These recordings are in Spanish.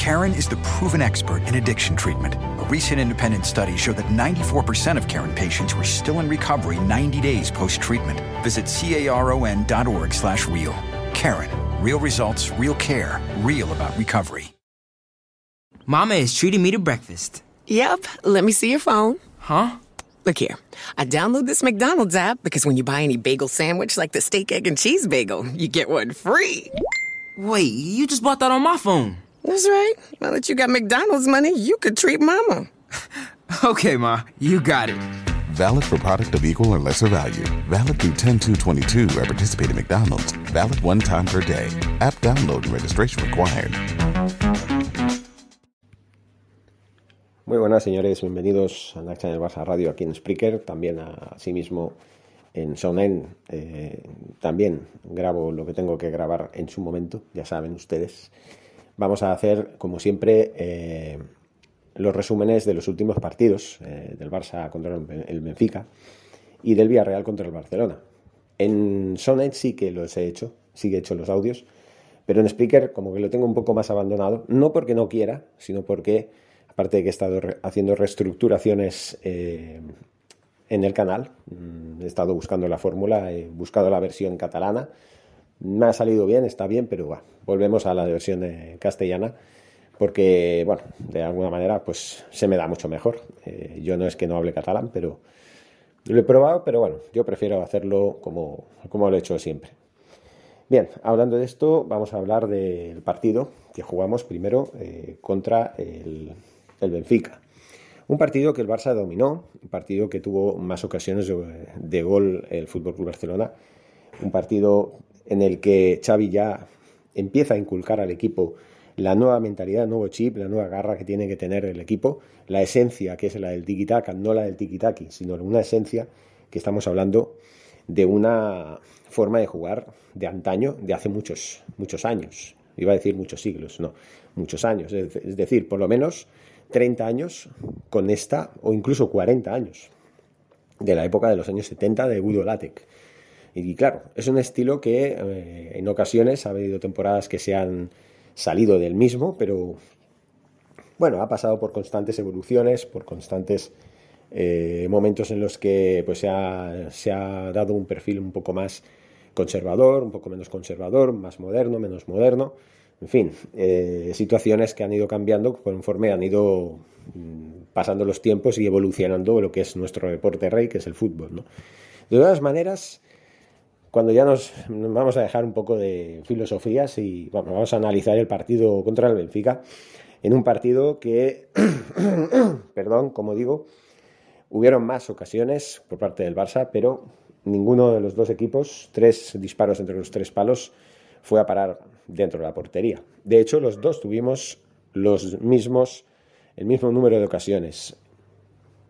Karen is the proven expert in addiction treatment. A recent independent study showed that 94% of Karen patients were still in recovery 90 days post-treatment. Visit caron.org slash real. Karen, real results, real care, real about recovery. Mama is treating me to breakfast. Yep. Let me see your phone. Huh? Look here. I download this McDonald's app because when you buy any bagel sandwich like the steak, egg, and cheese bagel, you get one free. Wait, you just bought that on my phone. That's right. Now that you got McDonald's money, you could treat Mama. okay, Ma, you got it. Valid for product of equal or lesser value. Valid through 10222 at participating McDonald's. Valid one time per day. App download and registration required. Muy buenas, señores. Bienvenidos a Nacha del Barça Radio aquí en Spreaker. También, asimismo, en Sonen. Eh, también grabo lo que tengo que grabar en su momento, ya saben ustedes. Vamos a hacer, como siempre, eh, los resúmenes de los últimos partidos eh, del Barça contra el Benfica y del Villarreal contra el Barcelona. En Sonet sí que los he hecho, sí que he hecho los audios, pero en Speaker como que lo tengo un poco más abandonado, no porque no quiera, sino porque, aparte de que he estado haciendo reestructuraciones eh, en el canal, mm, he estado buscando la fórmula, he buscado la versión catalana, me ha salido bien, está bien, pero volvemos a la versión castellana porque, bueno, de alguna manera, pues se me da mucho mejor. Eh, yo no es que no hable catalán, pero lo he probado, pero bueno, yo prefiero hacerlo como, como lo he hecho siempre. Bien, hablando de esto, vamos a hablar del partido que jugamos primero eh, contra el, Benfica. Un partido que el Barça dominó, un partido que tuvo más ocasiones de, de gol el Fútbol Club Barcelona, un partido en el que Xavi ya empieza a inculcar al equipo la nueva mentalidad, el nuevo chip, la nueva garra que tiene que tener el equipo, la esencia que es la del tiki-taka, no la del tiki-taki, sino una esencia que estamos hablando de una forma de jugar de antaño, de hace muchos, muchos años. Iba a decir muchos siglos, no, muchos años. Es decir, por lo menos 30 años con esta, o incluso 40 años, de la época de los años 70 de Guido Latek. Y claro, es un estilo que eh, en ocasiones ha habido temporadas que se han salido del mismo, pero bueno, ha pasado por constantes evoluciones, por constantes eh, momentos en los que pues, se, ha, dado un perfil un poco más conservador, un poco menos conservador, más moderno, menos moderno. En fin, eh, situaciones que han ido cambiando conforme han ido mm, pasando los tiempos y evolucionando lo que es nuestro deporte rey, que es el fútbol. ¿no? De todas maneras, cuando ya nos vamos a dejar un poco de filosofías y vamos a analizar el partido contra el Benfica, en un partido que, perdón, como digo, hubieron más ocasiones por parte del Barça, pero ninguno de los dos equipos, tres disparos entre los tres palos, fue a parar dentro de la portería. De hecho, los dos tuvimos los mismos, el mismo número de ocasiones,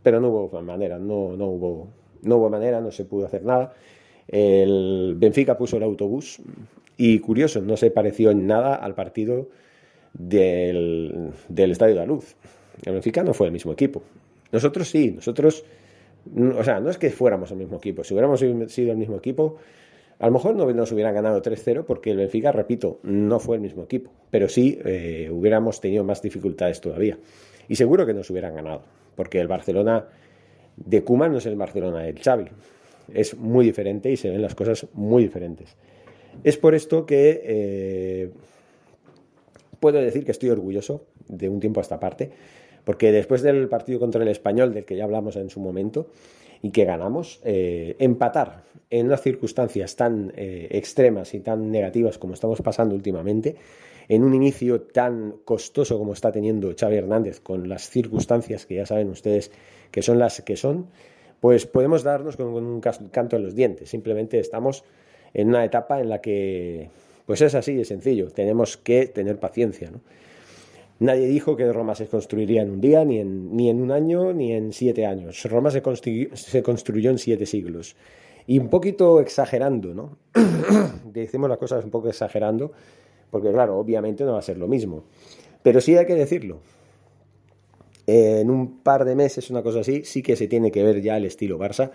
pero no hubo manera, no, no, hubo, no hubo manera, no se pudo hacer nada. El Benfica puso el autobús y curioso, no se pareció en nada al partido del, Estadio de la Luz. El Benfica no fue el mismo equipo. Nosotros sí, nosotros, o sea, no es que fuéramos el mismo equipo. Si hubiéramos sido el mismo equipo, a lo mejor no nos hubieran ganado 3-0 porque el Benfica, repito, no fue el mismo equipo. Pero sí eh, hubiéramos tenido más dificultades todavía. Y seguro que nos hubieran ganado, porque el Barcelona de Koeman no es el Barcelona del Xavi es muy diferente y se ven las cosas muy diferentes. Es por esto que eh, puedo decir que estoy orgulloso de un tiempo a esta parte, porque después del partido contra el español, del que ya hablamos en su momento, y que ganamos, eh, empatar en unas circunstancias tan eh, extremas y tan negativas como estamos pasando últimamente, en un inicio tan costoso como está teniendo Xavi Hernández, con las circunstancias que ya saben ustedes que son las que son, pues podemos darnos con, un canto en los dientes. Simplemente estamos en una etapa en la que, pues es así de sencillo, tenemos que tener paciencia. Nadie dijo que Roma se construiría en un día, ni en, ni en un año, ni en siete años. Roma se, se construyó en siete siglos. Y un poquito exagerando, ¿no? Decimos las cosas un poco exagerando, porque claro, obviamente no va a ser lo mismo. Pero sí hay que decirlo en un par de meses, una cosa así, sí que se tiene que ver ya el estilo Barça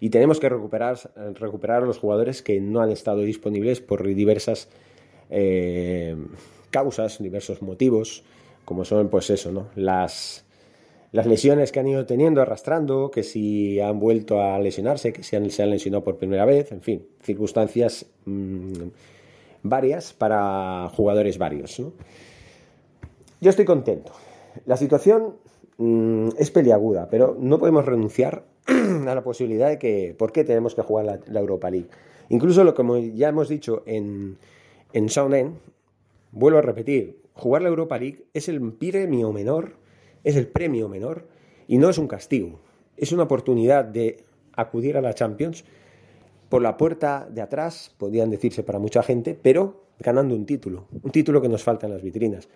y tenemos que recuperar, recuperar a los jugadores que no han estado disponibles por diversas eh, causas, diversos motivos. como son, pues eso, ¿no? Las, las lesiones que han ido teniendo, arrastrando, que si han vuelto a lesionarse, que se han lesionado por primera vez, en fin, circunstancias mmm, varias para jugadores varios. ¿no? Yo estoy contento. La situación mmm, es peliaguda, pero no podemos renunciar a la posibilidad de que, ¿por qué tenemos que jugar la, Europa League? Incluso lo como ya hemos dicho en, en vuelvo a repetir, jugar la Europa League es el premio menor, es el premio menor y no es un castigo. Es una oportunidad de acudir a la Champions por la puerta de atrás, podrían decirse para mucha gente, pero ganando un título, un título que nos falta en las vitrinas,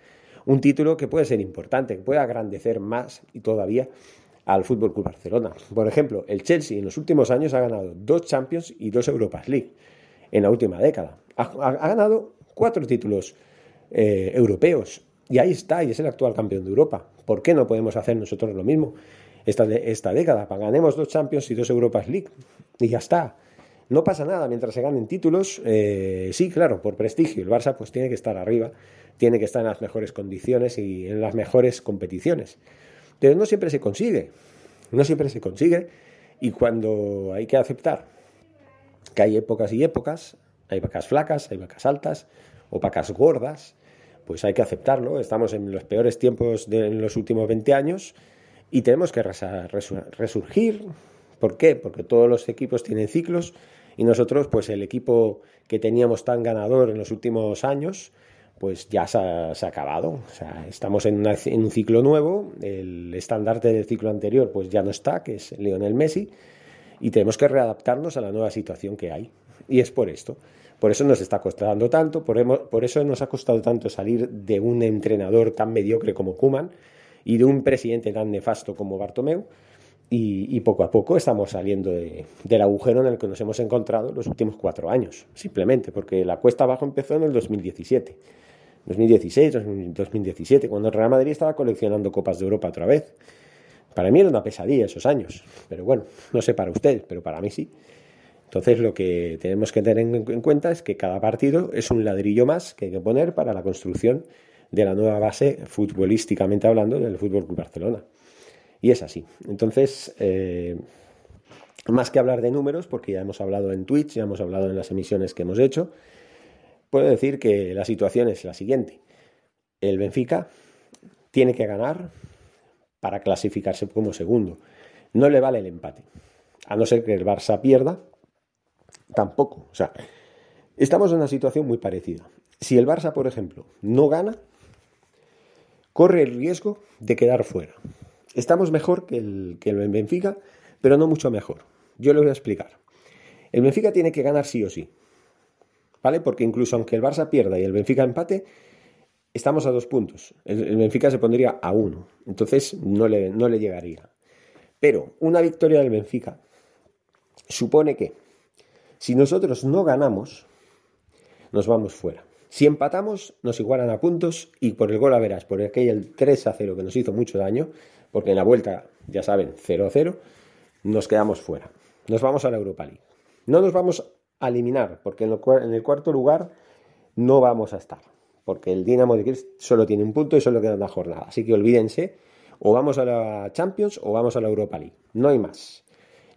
un título que puede ser importante, que puede agrandecer más y todavía al Fútbol Club Barcelona. Por ejemplo, el Chelsea en los últimos años ha ganado dos Champions y dos Europas League en la última década. Ha, ganado cuatro títulos eh, europeos y ahí está, y es el actual campeón de Europa. ¿Por qué no podemos hacer nosotros lo mismo esta, esta década? Ganemos dos Champions y dos Europas League y ya está. No pasa nada mientras se ganen títulos. Eh, sí, claro, por prestigio. El Barça pues tiene que estar arriba, tiene que estar en las mejores condiciones y en las mejores competiciones. Pero no siempre se consigue. No siempre se consigue. Y cuando hay que aceptar que hay épocas y épocas, hay vacas flacas, hay vacas altas o vacas gordas, pues hay que aceptarlo. Estamos en los peores tiempos de los últimos 20 años y tenemos que resurgir. ¿Por qué? Porque todos los equipos tienen ciclos y nosotros, pues el equipo que teníamos tan ganador en los últimos años, pues ya se ha, acabado. Estamos en, un ciclo nuevo, el estandarte del ciclo anterior pues ya no está, que es Lionel Messi, y tenemos que readaptarnos a la nueva situación que hay. Y es por esto. Por eso nos está costando tanto, por, eso nos ha costado tanto salir de un entrenador tan mediocre como Kuman y de un presidente tan nefasto como Bartomeu. Y, poco a poco estamos saliendo de, del agujero en el que nos hemos encontrado los últimos cuatro años, simplemente, porque la cuesta abajo empezó en el 2017, 2016, 2017, cuando el Real Madrid estaba coleccionando Copas de Europa otra vez. Para mí era una pesadilla esos años, pero bueno, no sé para ustedes, pero para mí sí. Entonces lo que tenemos que tener en cuenta es que cada partido es un ladrillo más que hay que poner para la construcción de la nueva base futbolísticamente hablando del Fútbol Barcelona. Y es así. Entonces, eh, más que hablar de números, porque ya hemos hablado en Twitch, ya hemos hablado en las emisiones que hemos hecho, puedo decir que la situación es la siguiente. El Benfica tiene que ganar para clasificarse como segundo. No le vale el empate. A no ser que el Barça pierda, tampoco. O sea, estamos en una situación muy parecida. Si el Barça, por ejemplo, no gana, corre el riesgo de quedar fuera. Estamos mejor que el, que el Benfica, pero no mucho mejor. Yo lo voy a explicar. El Benfica tiene que ganar sí o sí. ¿Vale? Porque incluso aunque el Barça pierda y el Benfica empate, estamos a dos puntos. El, el Benfica se pondría a uno. Entonces no le, no le llegaría. Pero una victoria del Benfica supone que si nosotros no ganamos, nos vamos fuera. Si empatamos, nos igualan a puntos y por el gol a verás, por aquel 3 a 0 que nos hizo mucho daño, porque en la vuelta, ya saben, 0 a 0, nos quedamos fuera. Nos vamos a la Europa League. No nos vamos eliminar, porque en el cuarto lugar no vamos a estar, porque el Dinamo de Kiev solo tiene un punto y solo queda una jornada. Así que olvídense, o vamos a la Champions o vamos a la Europa League. No hay más.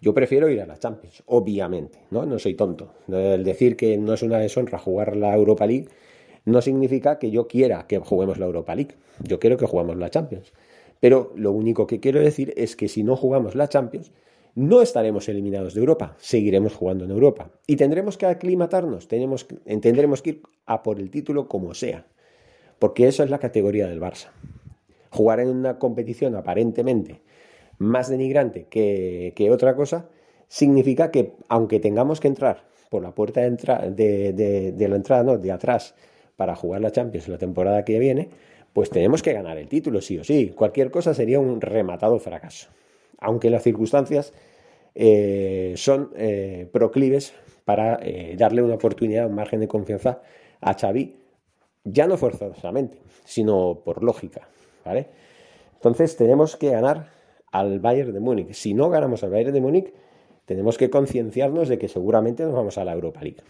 Yo prefiero ir a la Champions, obviamente, ¿no? No soy tonto. El decir que no es una deshonra jugar la Europa League no significa que yo quiera que juguemos la Europa League. Yo quiero que juguemos la Champions. Pero lo único que quiero decir es que si no jugamos la Champions, no estaremos eliminados de Europa, seguiremos jugando en Europa. Y tendremos que aclimatarnos, tenemos, tendremos que ir a por el título como sea. Porque eso es la categoría del Barça. Jugar en una competición aparentemente más denigrante que, otra cosa, significa que aunque tengamos que entrar por la puerta de, de, la entrada, de atrás, para jugar la Champions la temporada que viene, pues tenemos que ganar el título, sí o sí. Cualquier cosa sería un rematado fracaso. Aunque las circunstancias eh, son eh, proclives para eh, darle una oportunidad, un margen de confianza a Xavi, ya no forzosamente, sino por lógica, ¿vale? Entonces tenemos que ganar al Bayern de Múnich. Si no ganamos al Bayern de Múnich, tenemos que concienciarnos de que seguramente nos vamos a la Europa League.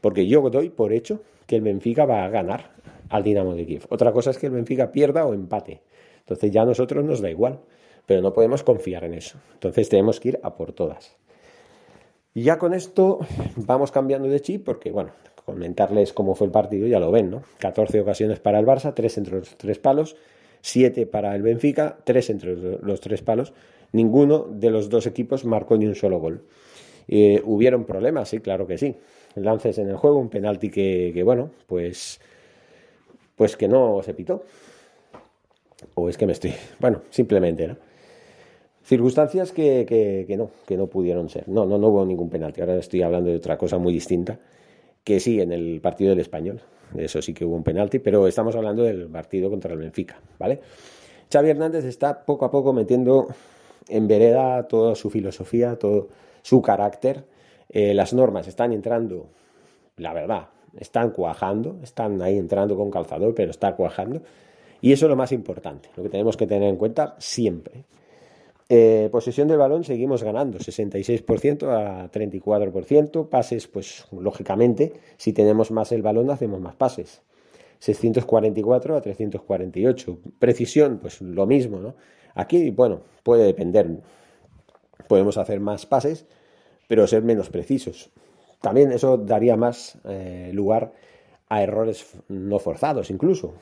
Porque yo doy por hecho que el Benfica va a ganar al Dinamo de Kiev. Otra cosa es que el Benfica pierda o empate. Entonces ya a nosotros nos da igual, pero no podemos confiar en eso. Entonces tenemos que ir a por todas. Y ya con esto vamos cambiando de chip porque, bueno, comentarles cómo fue el partido, ya lo ven, ¿no? 14 ocasiones para el Barça, 3 entre los tres palos, 7 para el Benfica, 3 entre los tres palos. Ninguno de los dos equipos marcó ni un solo gol. Eh, ¿Hubieron problemas? Sí, claro que sí. Lances en el juego, un penalti que, que, bueno, pues, pues que no se pitó. O es que me estoy... Bueno, simplemente, ¿no? Circunstancias que, que, no, que no pudieron ser. No, no, no hubo ningún penalti. Ahora estoy hablando de otra cosa muy distinta, que sí, en el partido del español. Eso sí que hubo un penalti, pero estamos hablando del partido contra el Benfica, ¿vale? Xavi Hernández está poco a poco metiendo en vereda toda su filosofía, todo su carácter. Eh, las normas están entrando, la verdad, están cuajando, están ahí entrando con calzador, pero está cuajando. Y eso es lo más importante, lo que tenemos que tener en cuenta siempre. Eh, posesión del balón seguimos ganando, 66% a 34%. Pases, pues lógicamente, si tenemos más el balón hacemos más pases. 644 a 348. Precisión, pues lo mismo, ¿no? Aquí, bueno, puede depender. Podemos hacer más pases, pero ser menos precisos. También eso daría más eh, lugar a errores no forzados, incluso.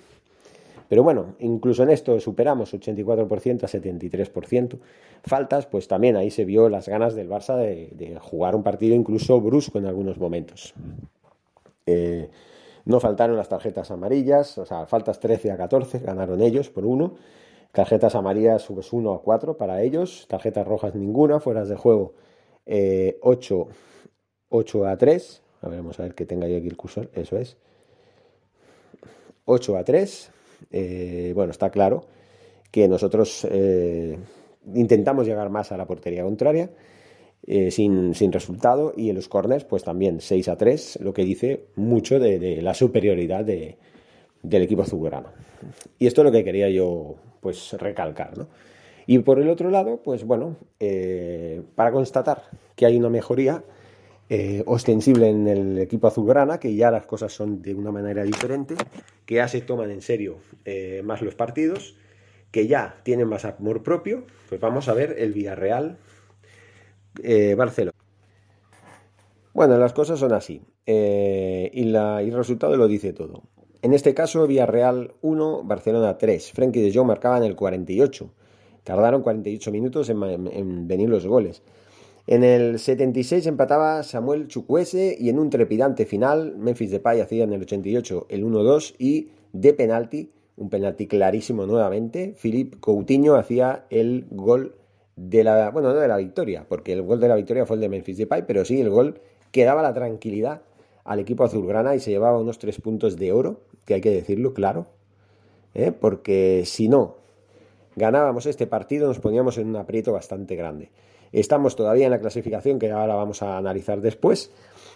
Pero bueno, incluso en esto superamos 84% a 73%. Faltas, pues también ahí se vio las ganas del Barça de, jugar un partido incluso brusco en algunos momentos. Eh, no faltaron las tarjetas amarillas, o sea, faltas 13 a 14, ganaron ellos por uno. Tarjetas amarillas subes 1 a 4 para ellos, tarjetas rojas ninguna, fueras de juego 8, eh, 8 a 3. A ver, vamos a ver que tenga yo aquí el cursor, eso es. 8 a 3. Eh, bueno, está claro que nosotros eh, intentamos llegar más a la portería contraria. sin, resultado y en los corners pues también 6 a 3 lo que dice mucho de, la superioridad del equipo azulgrana y esto es lo que quería yo pues recalcar ¿no? y por el otro lado pues bueno para constatar que hay una mejoría eh, ostensible en el equipo azulgrana, que ya las cosas son de una manera diferente, que ya se toman en serio eh, más los partidos, que ya tienen más amor propio, pues vamos a ver el Villarreal eh, Barcelona. Bueno, las cosas son así, y, la, y el resultado lo dice todo. En este caso, Villarreal 1, Barcelona 3. Frenkie de Jong marcaba en el 48. Tardaron 48 minutos en venir los goles. En el 76 empataba Samuel Chukwese y en un trepidante final Memphis Depay hacía en el 88 el 1-2 y de penalti, un penalti clarísimo nuevamente, Philippe Coutinho hacía el gol de la, bueno, no de la victoria, porque el gol de la victoria fue el de Memphis Depay, pero sí el gol que daba la tranquilidad al equipo azulgrana y se llevaba unos tres puntos de oro, que hay que decirlo claro, ¿eh? porque si no ganábamos este partido nos poníamos en un aprieto bastante grande. Estamos todavía en la clasificación que ahora vamos a analizar después.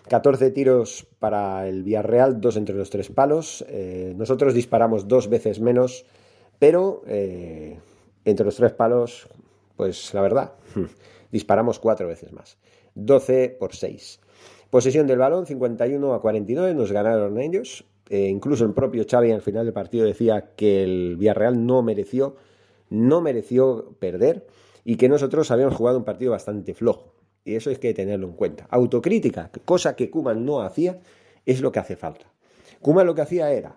14 tiros para el Villarreal, dos entre los tres palos. Eh, nosotros disparamos dos veces menos, pero eh, entre los tres palos, pues la verdad, disparamos cuatro veces más. 12 por 6. Posesión del balón, 51 a 49, nos ganaron ellos. Eh, incluso el propio Xavi al final del partido decía que el Villarreal no mereció, no mereció perder y que nosotros habíamos jugado un partido bastante flojo. Y eso hay que tenerlo en cuenta. Autocrítica, cosa que Kuman no hacía, es lo que hace falta. Kuman lo que hacía era,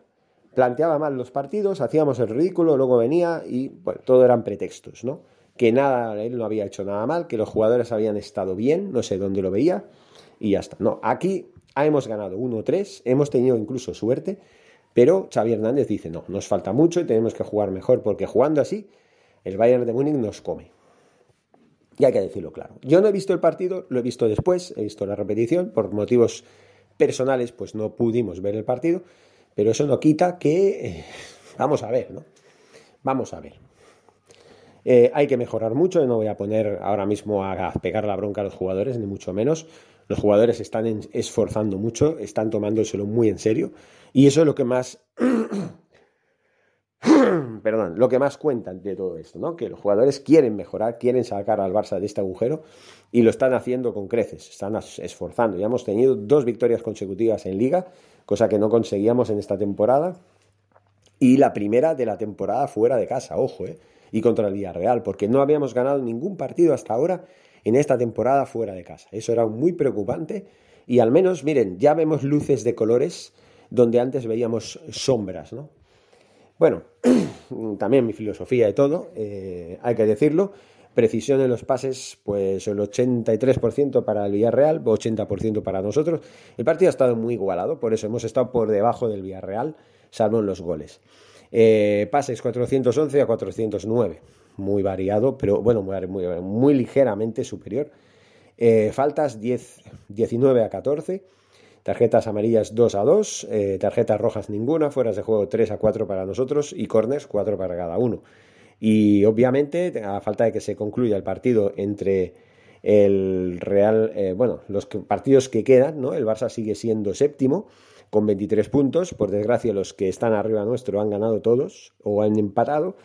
planteaba mal los partidos, hacíamos el ridículo, luego venía y, bueno, todo eran pretextos, ¿no? Que nada, él no había hecho nada mal, que los jugadores habían estado bien, no sé dónde lo veía, y ya está. No, aquí hemos ganado 1-3, hemos tenido incluso suerte, pero Xavi Hernández dice, no, nos falta mucho y tenemos que jugar mejor, porque jugando así, el Bayern de Múnich nos come. Y hay que decirlo claro. Yo no he visto el partido, lo he visto después, he visto la repetición, por motivos personales, pues no pudimos ver el partido, pero eso no quita que, eh, vamos a ver, ¿no? Vamos a ver. Eh, hay que mejorar mucho, no voy a poner ahora mismo a pegar la bronca a los jugadores, ni mucho menos. Los jugadores están esforzando mucho, están tomándoselo muy en serio, y eso es lo que más perdón, lo que más cuentan de todo esto, ¿no? Que los jugadores quieren mejorar, quieren sacar al Barça de este agujero y lo están haciendo con creces, están esforzando. Ya hemos tenido dos victorias consecutivas en liga, cosa que no conseguíamos en esta temporada. Y la primera de la temporada fuera de casa, ojo, ¿eh? Y contra el Villarreal, porque no habíamos ganado ningún partido hasta ahora en esta temporada fuera de casa. Eso era muy preocupante y al menos, miren, ya vemos luces de colores donde antes veíamos sombras, ¿no? Bueno, también mi filosofía de todo, eh, hay que decirlo. Precisión en los pases, pues el 83% para el Villarreal, 80% para nosotros. El partido ha estado muy igualado, por eso hemos estado por debajo del Villarreal, salvo en los goles. Eh, pases 411 a 409, muy variado, pero bueno, muy, ligeramente superior. Eh, faltas 10, 19 a 14 Tarjetas amarillas 2 a 2, eh, tarjetas rojas ninguna, fueras de juego 3 a 4 para nosotros y corners 4 para cada uno. Y obviamente, a falta de que se concluya el partido entre el Real, eh, bueno, los partidos que quedan, ¿no? El Barça sigue siendo séptimo con 23 puntos. Por desgracia, los que están arriba nuestro han ganado todos o han empatado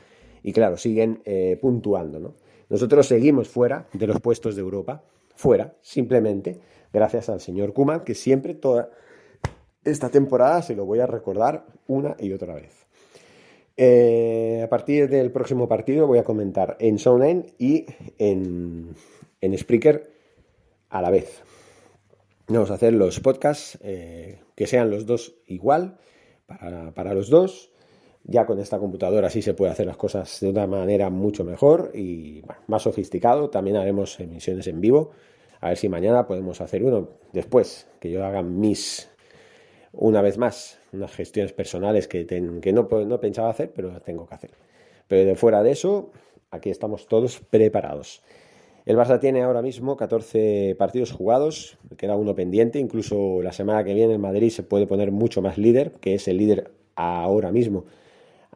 y, claro, siguen eh, puntuando, ¿no? Nosotros seguimos fuera de los puestos de Europa, fuera, simplemente gracias al señor Kuman, que siempre toda esta temporada se lo voy a recordar una y otra vez. Eh, a partir del próximo partido voy a comentar en Sonen y en, en Spreaker a la vez. Vamos a hacer los podcasts eh, que sean los dos igual para, para, los dos. Ya con esta computadora sí se puede hacer las cosas de una manera mucho mejor y más sofisticado. También haremos emisiones en vivo a ver si mañana podemos hacer uno. Después, que yo haga mis, una vez más, unas gestiones personales que, que no, no pensaba hacer, pero tengo que hacer. Pero de fuera de eso, aquí estamos todos preparados. El Barça tiene ahora mismo 14 partidos jugados, queda uno pendiente, incluso la semana que viene en Madrid se puede poner mucho más líder, que es el líder ahora mismo,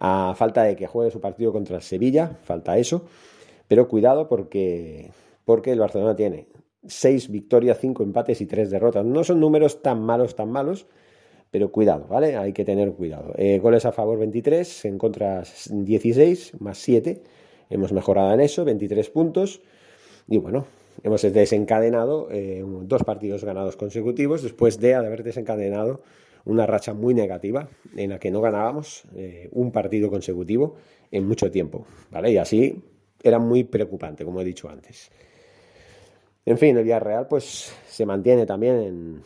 a falta de que juegue su partido contra el Sevilla, falta eso, pero cuidado porque, porque el Barcelona tiene 6 victorias, 5 empates y 3 derrotas. No son números tan malos, tan malos, pero cuidado, ¿vale? Hay que tener cuidado. Eh, goles a favor 23, en contra 16, más 7. Hemos mejorado en eso, 23 puntos. Y bueno, hemos desencadenado eh, dos partidos ganados consecutivos después de haber desencadenado una racha muy negativa en la que no ganábamos eh, un partido consecutivo en mucho tiempo, ¿vale? Y así era muy preocupante, como he dicho antes. En fin, el Villarreal pues se mantiene también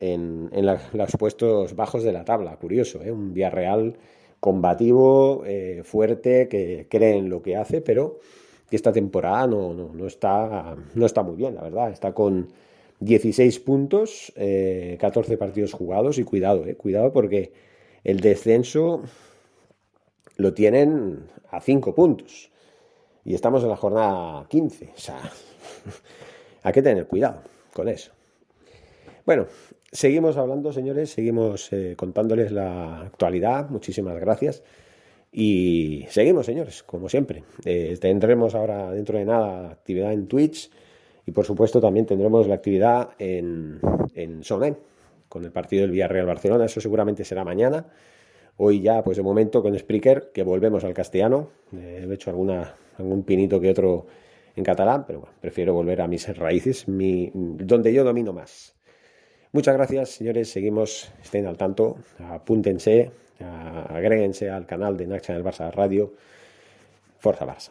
en, en, los puestos bajos de la tabla. Curioso, ¿eh? un Villarreal combativo, eh, fuerte, que cree en lo que hace, pero que esta temporada no, no, está, no está muy bien, la verdad. Está con 16 puntos, 14 eh, partidos jugados y cuidado, eh, cuidado porque el descenso lo tienen a 5 puntos. Y estamos en la jornada 15. O sea, hay que tener cuidado con eso. Bueno, seguimos hablando, señores, seguimos eh, contándoles la actualidad. Muchísimas gracias. Y seguimos, señores, como siempre. Eh, tendremos ahora, dentro de nada, actividad en Twitch. Y por supuesto también tendremos la actividad en, en con el partido del Villarreal-Barcelona. Eso seguramente será mañana. Hoy ya, pues de momento con Spreaker, que volvemos al castellano. Eh, he hecho alguna, algún pinito que otro en catalán, pero bueno, prefiero volver a mis raíces, mi, donde yo domino más. Muchas gracias, señores. Seguimos, estén al tanto, apúntense, agréguense al canal de Nacha del Barça Radio. Forza Barça.